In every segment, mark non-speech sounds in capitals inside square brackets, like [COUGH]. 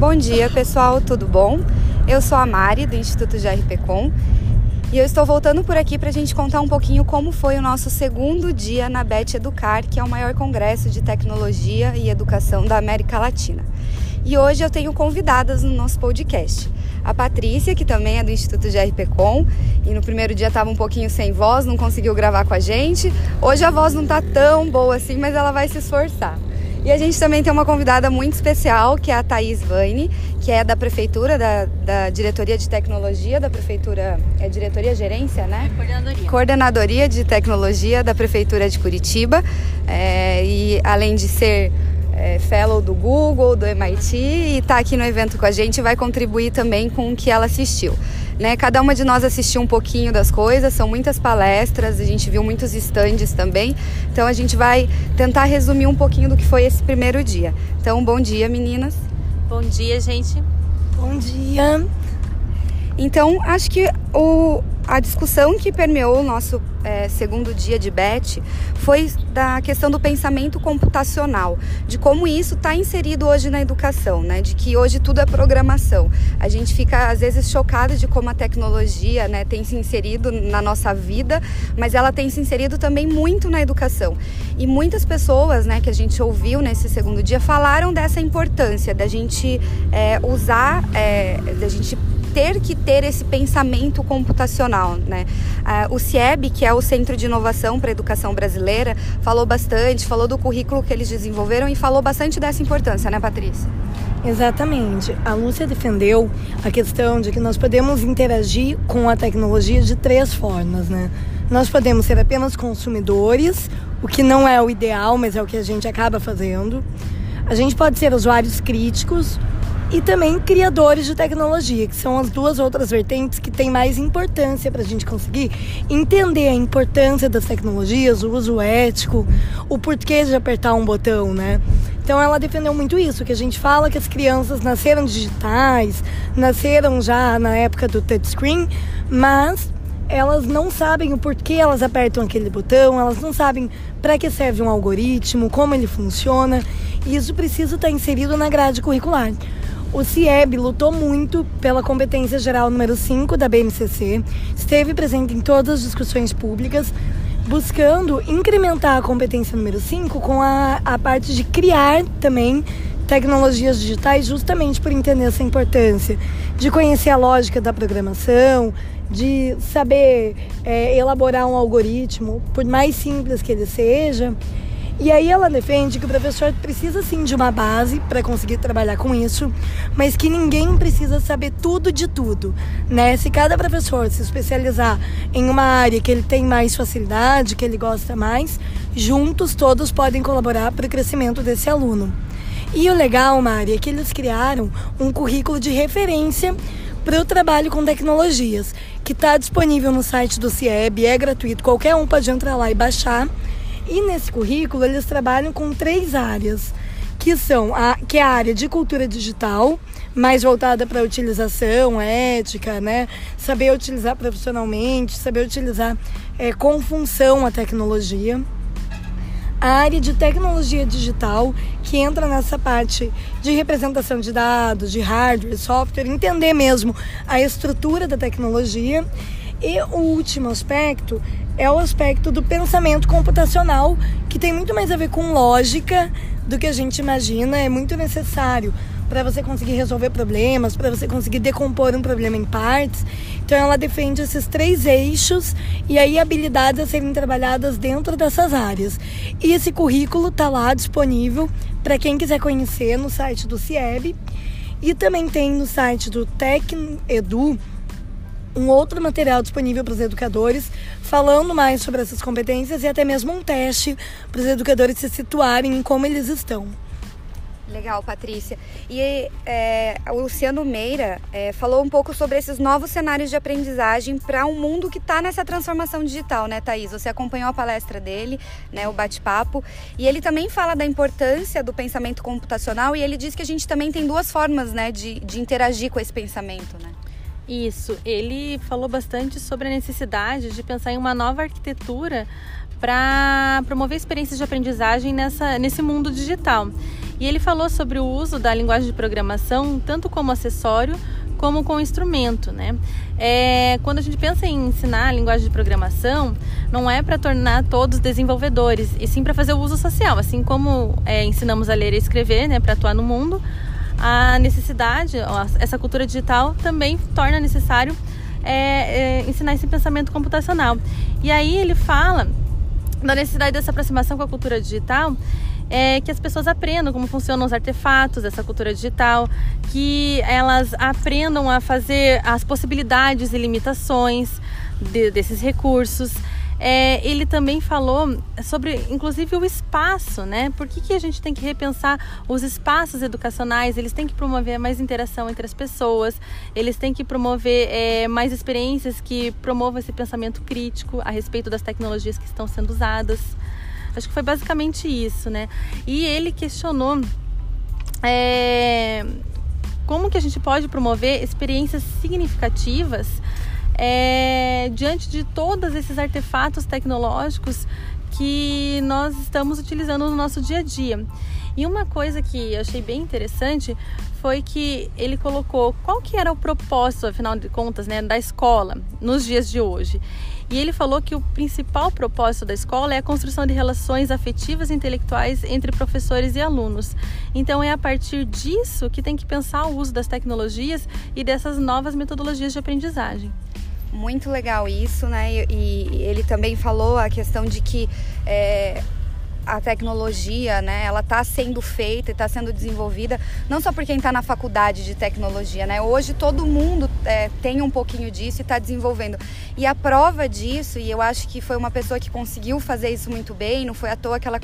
Bom dia, pessoal, tudo bom? Eu sou a Mari, do Instituto GRPcom, e eu estou voltando por aqui para a gente contar um pouquinho como foi o nosso segundo dia na BET Educar, que é o maior congresso de tecnologia e educação da América Latina. E hoje eu tenho convidadas no nosso podcast. A Patrícia, que também é do Instituto GRPcom, e no primeiro dia estava um pouquinho sem voz, não conseguiu gravar com a gente. Hoje a voz não está tão boa assim, mas ela vai se esforçar. E a gente também tem uma convidada muito especial, que é a Thaís Vaine, que é da Prefeitura, da, da Diretoria de Tecnologia da Prefeitura, é Diretoria Gerência, né? É coordenadoria. Coordenadoria de Tecnologia da Prefeitura de Curitiba. É, e além de ser é, fellow do Google, do MIT, e está aqui no evento com a gente, vai contribuir também com o que ela assistiu. Né? Cada uma de nós assistiu um pouquinho das coisas, são muitas palestras, a gente viu muitos estandes também. Então a gente vai tentar resumir um pouquinho do que foi esse primeiro dia. Então, bom dia, meninas. Bom dia, gente. Bom dia. Então, acho que o, a discussão que permeou o nosso é, segundo dia de BET foi da questão do pensamento computacional, de como isso está inserido hoje na educação, né? de que hoje tudo é programação. A gente fica às vezes chocado de como a tecnologia né, tem se inserido na nossa vida, mas ela tem se inserido também muito na educação. E muitas pessoas né, que a gente ouviu nesse segundo dia falaram dessa importância da gente é, usar, é, da gente ter que ter esse pensamento computacional, né? Uh, o CIEB, que é o Centro de Inovação para a Educação Brasileira, falou bastante, falou do currículo que eles desenvolveram e falou bastante dessa importância, né, Patrícia? Exatamente. A Lúcia defendeu a questão de que nós podemos interagir com a tecnologia de três formas, né? Nós podemos ser apenas consumidores, o que não é o ideal, mas é o que a gente acaba fazendo. A gente pode ser usuários críticos, e também criadores de tecnologia, que são as duas outras vertentes que têm mais importância para a gente conseguir entender a importância das tecnologias, o uso ético, o porquê de apertar um botão, né? Então ela defendeu muito isso, que a gente fala que as crianças nasceram digitais, nasceram já na época do touchscreen, mas elas não sabem o porquê elas apertam aquele botão, elas não sabem para que serve um algoritmo, como ele funciona, e isso precisa estar inserido na grade curricular. O CIEB lutou muito pela competência geral número 5 da BMCC, esteve presente em todas as discussões públicas, buscando incrementar a competência número 5 com a, a parte de criar também tecnologias digitais, justamente por entender essa importância de conhecer a lógica da programação, de saber é, elaborar um algoritmo, por mais simples que ele seja. E aí ela defende que o professor precisa sim de uma base para conseguir trabalhar com isso, mas que ninguém precisa saber tudo de tudo, né? Se cada professor se especializar em uma área que ele tem mais facilidade, que ele gosta mais, juntos todos podem colaborar para o crescimento desse aluno. E o legal, Mari, é que eles criaram um currículo de referência para o trabalho com tecnologias, que está disponível no site do CIEB, é gratuito, qualquer um pode entrar lá e baixar. E nesse currículo eles trabalham com três áreas, que são a, que é a área de cultura digital, mais voltada para utilização ética, né? Saber utilizar profissionalmente, saber utilizar é, com função a tecnologia. A área de tecnologia digital, que entra nessa parte de representação de dados, de hardware, software, entender mesmo a estrutura da tecnologia. E o último aspecto é o aspecto do pensamento computacional, que tem muito mais a ver com lógica do que a gente imagina, é muito necessário para você conseguir resolver problemas, para você conseguir decompor um problema em partes. Então ela defende esses três eixos e aí habilidades a serem trabalhadas dentro dessas áreas. E esse currículo está lá disponível para quem quiser conhecer no site do CIEB e também tem no site do TecEdu um outro material disponível para os educadores, falando mais sobre essas competências e até mesmo um teste para os educadores se situarem em como eles estão. Legal, Patrícia. E é, o Luciano Meira é, falou um pouco sobre esses novos cenários de aprendizagem para um mundo que está nessa transformação digital, né, Thaís? Você acompanhou a palestra dele, né, o bate-papo, e ele também fala da importância do pensamento computacional e ele diz que a gente também tem duas formas né, de, de interagir com esse pensamento, né? Isso, ele falou bastante sobre a necessidade de pensar em uma nova arquitetura para promover experiências de aprendizagem nessa, nesse mundo digital. E ele falou sobre o uso da linguagem de programação tanto como acessório como com instrumento, né? É, quando a gente pensa em ensinar a linguagem de programação, não é para tornar todos desenvolvedores, e sim para fazer o uso social, assim como é, ensinamos a ler e escrever, né, para atuar no mundo. A necessidade, essa cultura digital também torna necessário é, é, ensinar esse pensamento computacional. E aí ele fala da necessidade dessa aproximação com a cultura digital é que as pessoas aprendam como funcionam os artefatos dessa cultura digital, que elas aprendam a fazer as possibilidades e limitações de, desses recursos. É, ele também falou sobre, inclusive, o espaço, né? Por que, que a gente tem que repensar os espaços educacionais? Eles têm que promover mais interação entre as pessoas, eles têm que promover é, mais experiências que promovam esse pensamento crítico a respeito das tecnologias que estão sendo usadas. Acho que foi basicamente isso, né? E ele questionou é, como que a gente pode promover experiências significativas é, diante de todos esses artefatos tecnológicos que nós estamos utilizando no nosso dia a dia. E uma coisa que eu achei bem interessante foi que ele colocou qual que era o propósito, afinal de contas, né, da escola nos dias de hoje. E ele falou que o principal propósito da escola é a construção de relações afetivas e intelectuais entre professores e alunos. Então é a partir disso que tem que pensar o uso das tecnologias e dessas novas metodologias de aprendizagem. Muito legal isso, né? E, e ele também falou a questão de que é, a tecnologia, né, ela está sendo feita e está sendo desenvolvida não só por quem está na faculdade de tecnologia, né? Hoje todo mundo é, tem um pouquinho disso e está desenvolvendo. E a prova disso, e eu acho que foi uma pessoa que conseguiu fazer isso muito bem, não foi à toa que ela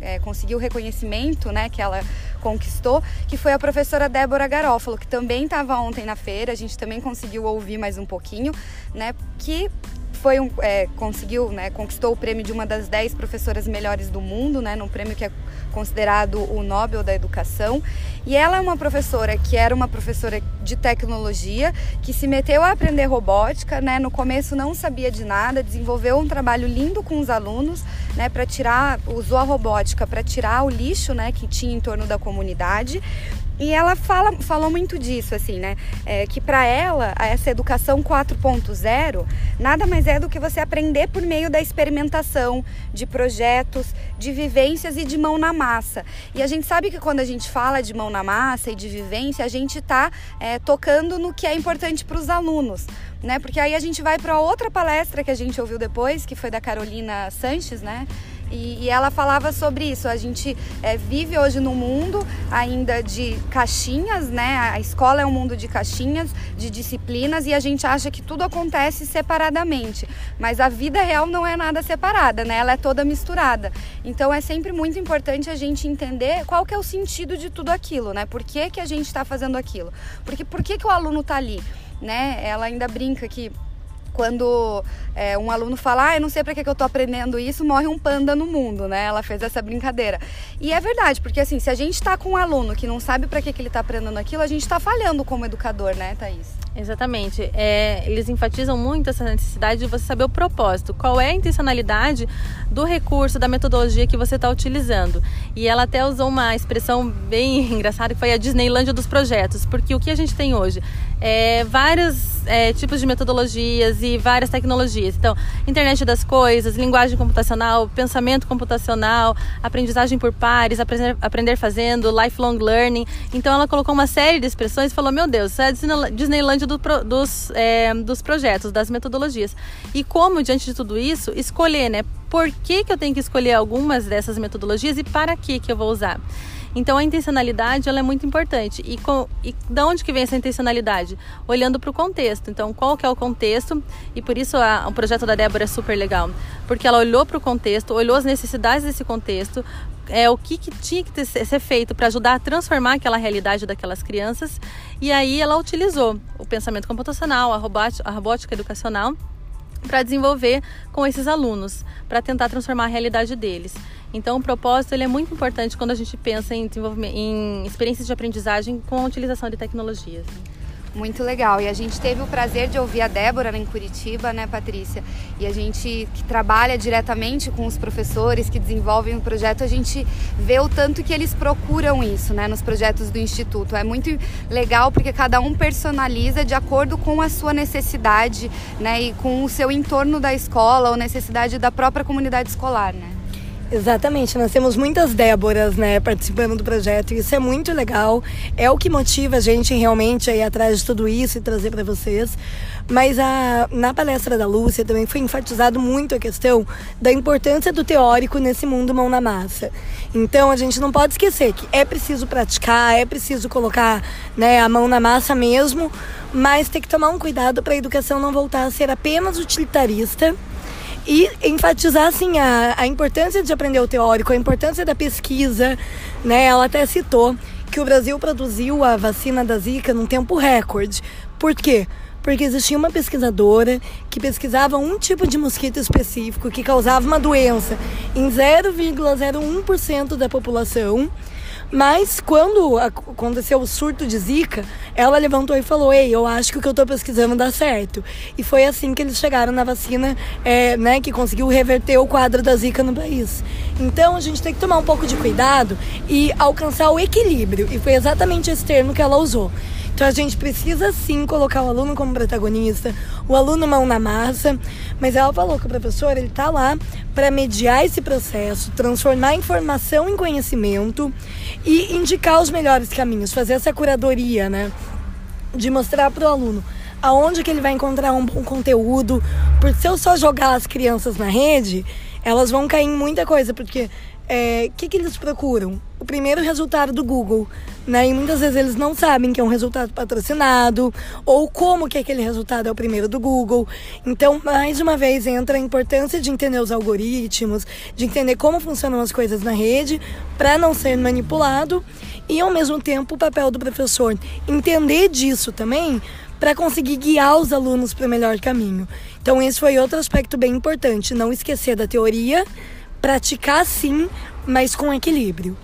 é, conseguiu o reconhecimento, né, que ela conquistou, que foi a professora Débora Garófalo, que também estava ontem na feira, a gente também conseguiu ouvir mais um pouquinho, né, que foi um, é, conseguiu, né, conquistou o prêmio de uma das dez professoras melhores do mundo, né, num prêmio que é considerado o Nobel da Educação. E ela é uma professora que era uma professora de tecnologia, que se meteu a aprender robótica, né, no começo não sabia de nada, desenvolveu um trabalho lindo com os alunos, né, para tirar, usou a robótica para tirar o lixo, né, que tinha em torno da comunidade e ela fala, falou muito disso, assim, né? É, que para ela, essa educação 4.0 nada mais é do que você aprender por meio da experimentação, de projetos, de vivências e de mão na massa. E a gente sabe que quando a gente fala de mão na massa e de vivência, a gente está é, tocando no que é importante para os alunos. Né? Porque aí a gente vai para outra palestra que a gente ouviu depois, que foi da Carolina Sanches, né? E, e, ela falava sobre isso. A gente é, vive hoje num mundo ainda de caixinhas, né? A escola é um mundo de caixinhas, de disciplinas, e a gente acha que tudo acontece separadamente. Mas a vida real não é nada separada, né? Ela é toda misturada. Então é sempre muito importante a gente entender qual que é o sentido de tudo aquilo, né? Por que, que a gente está fazendo aquilo? Porque por que, que o aluno está ali? Né? Ela ainda brinca que quando é, um aluno fala, ah, eu não sei para que, que eu estou aprendendo isso, morre um panda no mundo, né? Ela fez essa brincadeira. E é verdade, porque assim, se a gente está com um aluno que não sabe para que, que ele está aprendendo aquilo, a gente está falhando como educador, né, Thaís? Exatamente. É, eles enfatizam muito essa necessidade de você saber o propósito, qual é a intencionalidade do recurso, da metodologia que você está utilizando. E ela até usou uma expressão bem [LAUGHS] engraçada que foi a Disneylândia dos projetos, porque o que a gente tem hoje é vários é, tipos de metodologias e várias tecnologias. Então, internet das coisas, linguagem computacional, pensamento computacional, aprendizagem por pares, aprender, aprender fazendo, lifelong learning. Então, ela colocou uma série de expressões e falou: Meu Deus, isso é a Disneylandia do, dos, é, dos projetos, das metodologias. E como, diante de tudo isso, escolher, né? Por que, que eu tenho que escolher algumas dessas metodologias e para que, que eu vou usar? Então a intencionalidade ela é muito importante. E, com, e de onde que vem essa intencionalidade? Olhando para o contexto. Então qual que é o contexto? E por isso a, o projeto da Débora é super legal, porque ela olhou para o contexto, olhou as necessidades desse contexto, é o que, que tinha que ter, ser feito para ajudar a transformar aquela realidade daquelas crianças. E aí ela utilizou o pensamento computacional, a robótica, a robótica educacional para desenvolver com esses alunos, para tentar transformar a realidade deles. Então, o propósito ele é muito importante quando a gente pensa em em experiências de aprendizagem com a utilização de tecnologias. Muito legal. E a gente teve o prazer de ouvir a Débora em Curitiba, né, Patrícia? E a gente que trabalha diretamente com os professores que desenvolvem o projeto, a gente vê o tanto que eles procuram isso, né, nos projetos do instituto. É muito legal porque cada um personaliza de acordo com a sua necessidade, né, e com o seu entorno da escola ou necessidade da própria comunidade escolar, né? Exatamente, nós temos muitas Déboras, né, participando do projeto e isso é muito legal. É o que motiva a gente realmente a ir atrás de tudo isso e trazer para vocês. Mas a, na palestra da Lúcia também foi enfatizado muito a questão da importância do teórico nesse mundo mão na massa. Então a gente não pode esquecer que é preciso praticar, é preciso colocar né, a mão na massa mesmo, mas tem que tomar um cuidado para a educação não voltar a ser apenas utilitarista e enfatizar assim a, a importância de aprender o teórico, a importância da pesquisa, né? Ela até citou que o Brasil produziu a vacina da Zika num tempo recorde. Por quê? Porque existia uma pesquisadora que pesquisava um tipo de mosquito específico que causava uma doença em 0,01% da população mas quando aconteceu o surto de Zika, ela levantou e falou: Ei, eu acho que o que eu estou pesquisando dá certo. E foi assim que eles chegaram na vacina, é, né, que conseguiu reverter o quadro da Zika no país. Então a gente tem que tomar um pouco de cuidado e alcançar o equilíbrio. E foi exatamente esse termo que ela usou. Então a gente precisa sim colocar o aluno como protagonista, o aluno mão na massa, mas ela falou que o professor ele está lá para mediar esse processo, transformar informação em conhecimento e indicar os melhores caminhos, fazer essa curadoria, né? De mostrar para o aluno aonde que ele vai encontrar um bom conteúdo, porque se eu só jogar as crianças na rede, elas vão cair em muita coisa, porque é, que, que eles procuram? O primeiro resultado do Google, né? E muitas vezes eles não sabem que é um resultado patrocinado ou como que aquele resultado é o primeiro do Google. Então, mais uma vez, entra a importância de entender os algoritmos, de entender como funcionam as coisas na rede para não ser manipulado e, ao mesmo tempo, o papel do professor entender disso também para conseguir guiar os alunos para o melhor caminho. Então, esse foi outro aspecto bem importante, não esquecer da teoria praticar sim, mas com equilíbrio.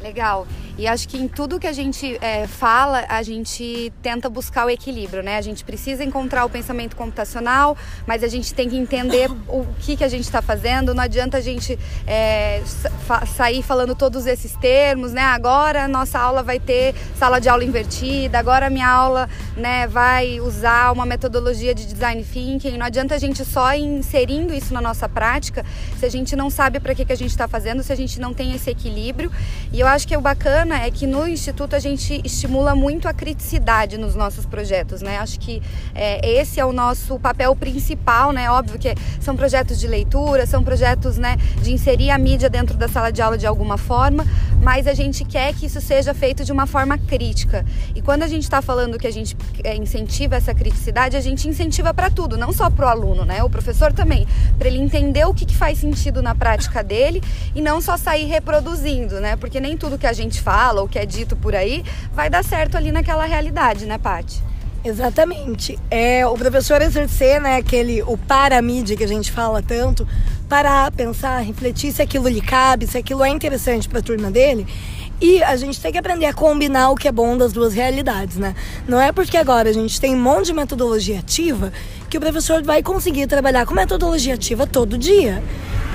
Legal. E acho que em tudo que a gente é, fala, a gente tenta buscar o equilíbrio, né? A gente precisa encontrar o pensamento computacional, mas a gente tem que entender o que, que a gente está fazendo. Não adianta a gente é, fa sair falando todos esses termos, né? Agora a nossa aula vai ter sala de aula invertida, agora a minha aula né, vai usar uma metodologia de design thinking. Não adianta a gente só inserindo isso na nossa prática se a gente não sabe para que, que a gente está fazendo, se a gente não tem esse equilíbrio. E eu acho que o bacana bacana é que no Instituto a gente estimula muito a criticidade nos nossos projetos, né? Acho que é, esse é o nosso papel principal, né? Óbvio que são projetos de leitura, são projetos né, de inserir a mídia dentro da sala de aula de alguma forma, mas a gente quer que isso seja feito de uma forma crítica. E quando a gente está falando que a gente é, incentiva essa criticidade, a gente incentiva para tudo, não só para o aluno, né? O professor também, para ele entender o que, que faz sentido na prática dele e não só sair reproduzindo, né? Porque nem tudo que a gente faz fala ou que é dito por aí vai dar certo ali naquela realidade, né, Paty? Exatamente. É o professor exercer, né, aquele o para mídia que a gente fala tanto, parar, pensar, refletir se aquilo lhe cabe, se aquilo é interessante para a turma dele. E a gente tem que aprender a combinar o que é bom das duas realidades, né? Não é porque agora a gente tem um monte de metodologia ativa que o professor vai conseguir trabalhar com metodologia ativa todo dia.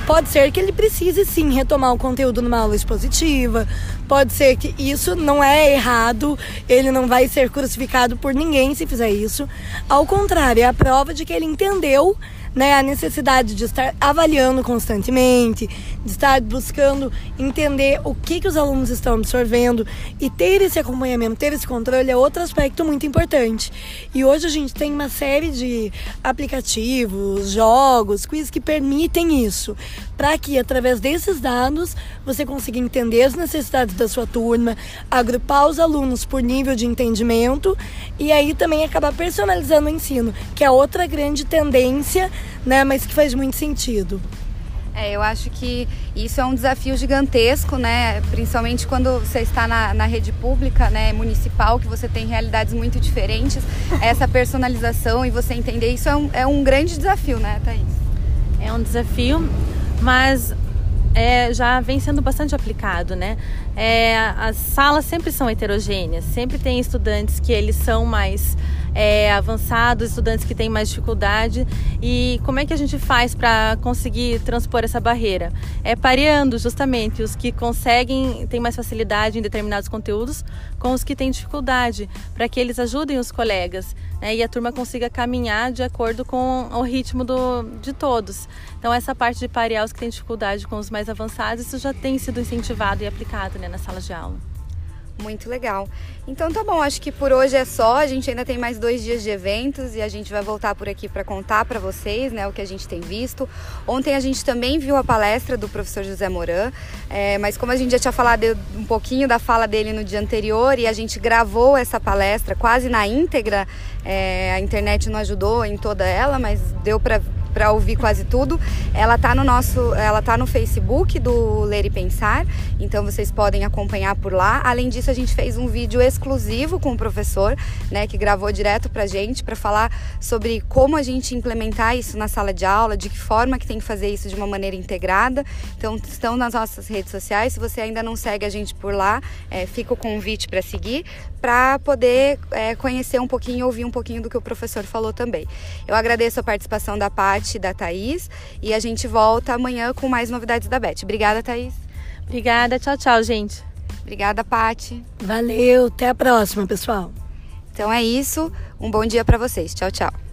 Pode ser que ele precise sim retomar o conteúdo numa aula expositiva, pode ser que isso não é errado, ele não vai ser crucificado por ninguém se fizer isso. Ao contrário, é a prova de que ele entendeu né, a necessidade de estar avaliando constantemente, de estar buscando entender o que, que os alunos estão absorvendo e ter esse acompanhamento, ter esse controle é outro aspecto muito importante. E hoje a gente tem uma série de aplicativos, jogos, quiz que permitem isso, para que através desses dados você consiga entender as necessidades da sua turma, agrupar os alunos por nível de entendimento e aí também acabar personalizando o ensino, que é outra grande tendência né? Mas que faz muito sentido. É, eu acho que isso é um desafio gigantesco, né? Principalmente quando você está na, na rede pública, né, municipal, que você tem realidades muito diferentes. Essa personalização e você entender isso é um, é um grande desafio, né, Thaís? É um desafio, mas é, já vem sendo bastante aplicado, né? É, as salas sempre são heterogêneas, sempre tem estudantes que eles são mais é, avançados, estudantes que têm mais dificuldade. E como é que a gente faz para conseguir transpor essa barreira? É pareando justamente os que conseguem, têm mais facilidade em determinados conteúdos com os que têm dificuldade, para que eles ajudem os colegas né, e a turma consiga caminhar de acordo com o ritmo do, de todos. Então, essa parte de parear os que têm dificuldade com os mais avançados, isso já tem sido incentivado e aplicado né, na sala de aula. Muito legal. Então tá bom, acho que por hoje é só. A gente ainda tem mais dois dias de eventos e a gente vai voltar por aqui para contar para vocês né, o que a gente tem visto. Ontem a gente também viu a palestra do professor José Moran, é, mas como a gente já tinha falado um pouquinho da fala dele no dia anterior e a gente gravou essa palestra quase na íntegra, é, a internet não ajudou em toda ela, mas deu para para ouvir quase tudo. Ela tá no nosso, ela tá no Facebook do Ler e Pensar, então vocês podem acompanhar por lá. Além disso, a gente fez um vídeo exclusivo com o professor, né, que gravou direto pra gente para falar sobre como a gente implementar isso na sala de aula, de que forma que tem que fazer isso de uma maneira integrada. Então, estão nas nossas redes sociais. Se você ainda não segue a gente por lá, é, fica o convite para seguir, para poder é, conhecer um pouquinho, ouvir um pouquinho do que o professor falou também. Eu agradeço a participação da Paty e da Thaís e a gente volta amanhã com mais novidades da Beth. Obrigada, Thaís. Obrigada, tchau, tchau, gente. Obrigada, Paty. Valeu, até a próxima, pessoal. Então é isso. Um bom dia para vocês. Tchau, tchau.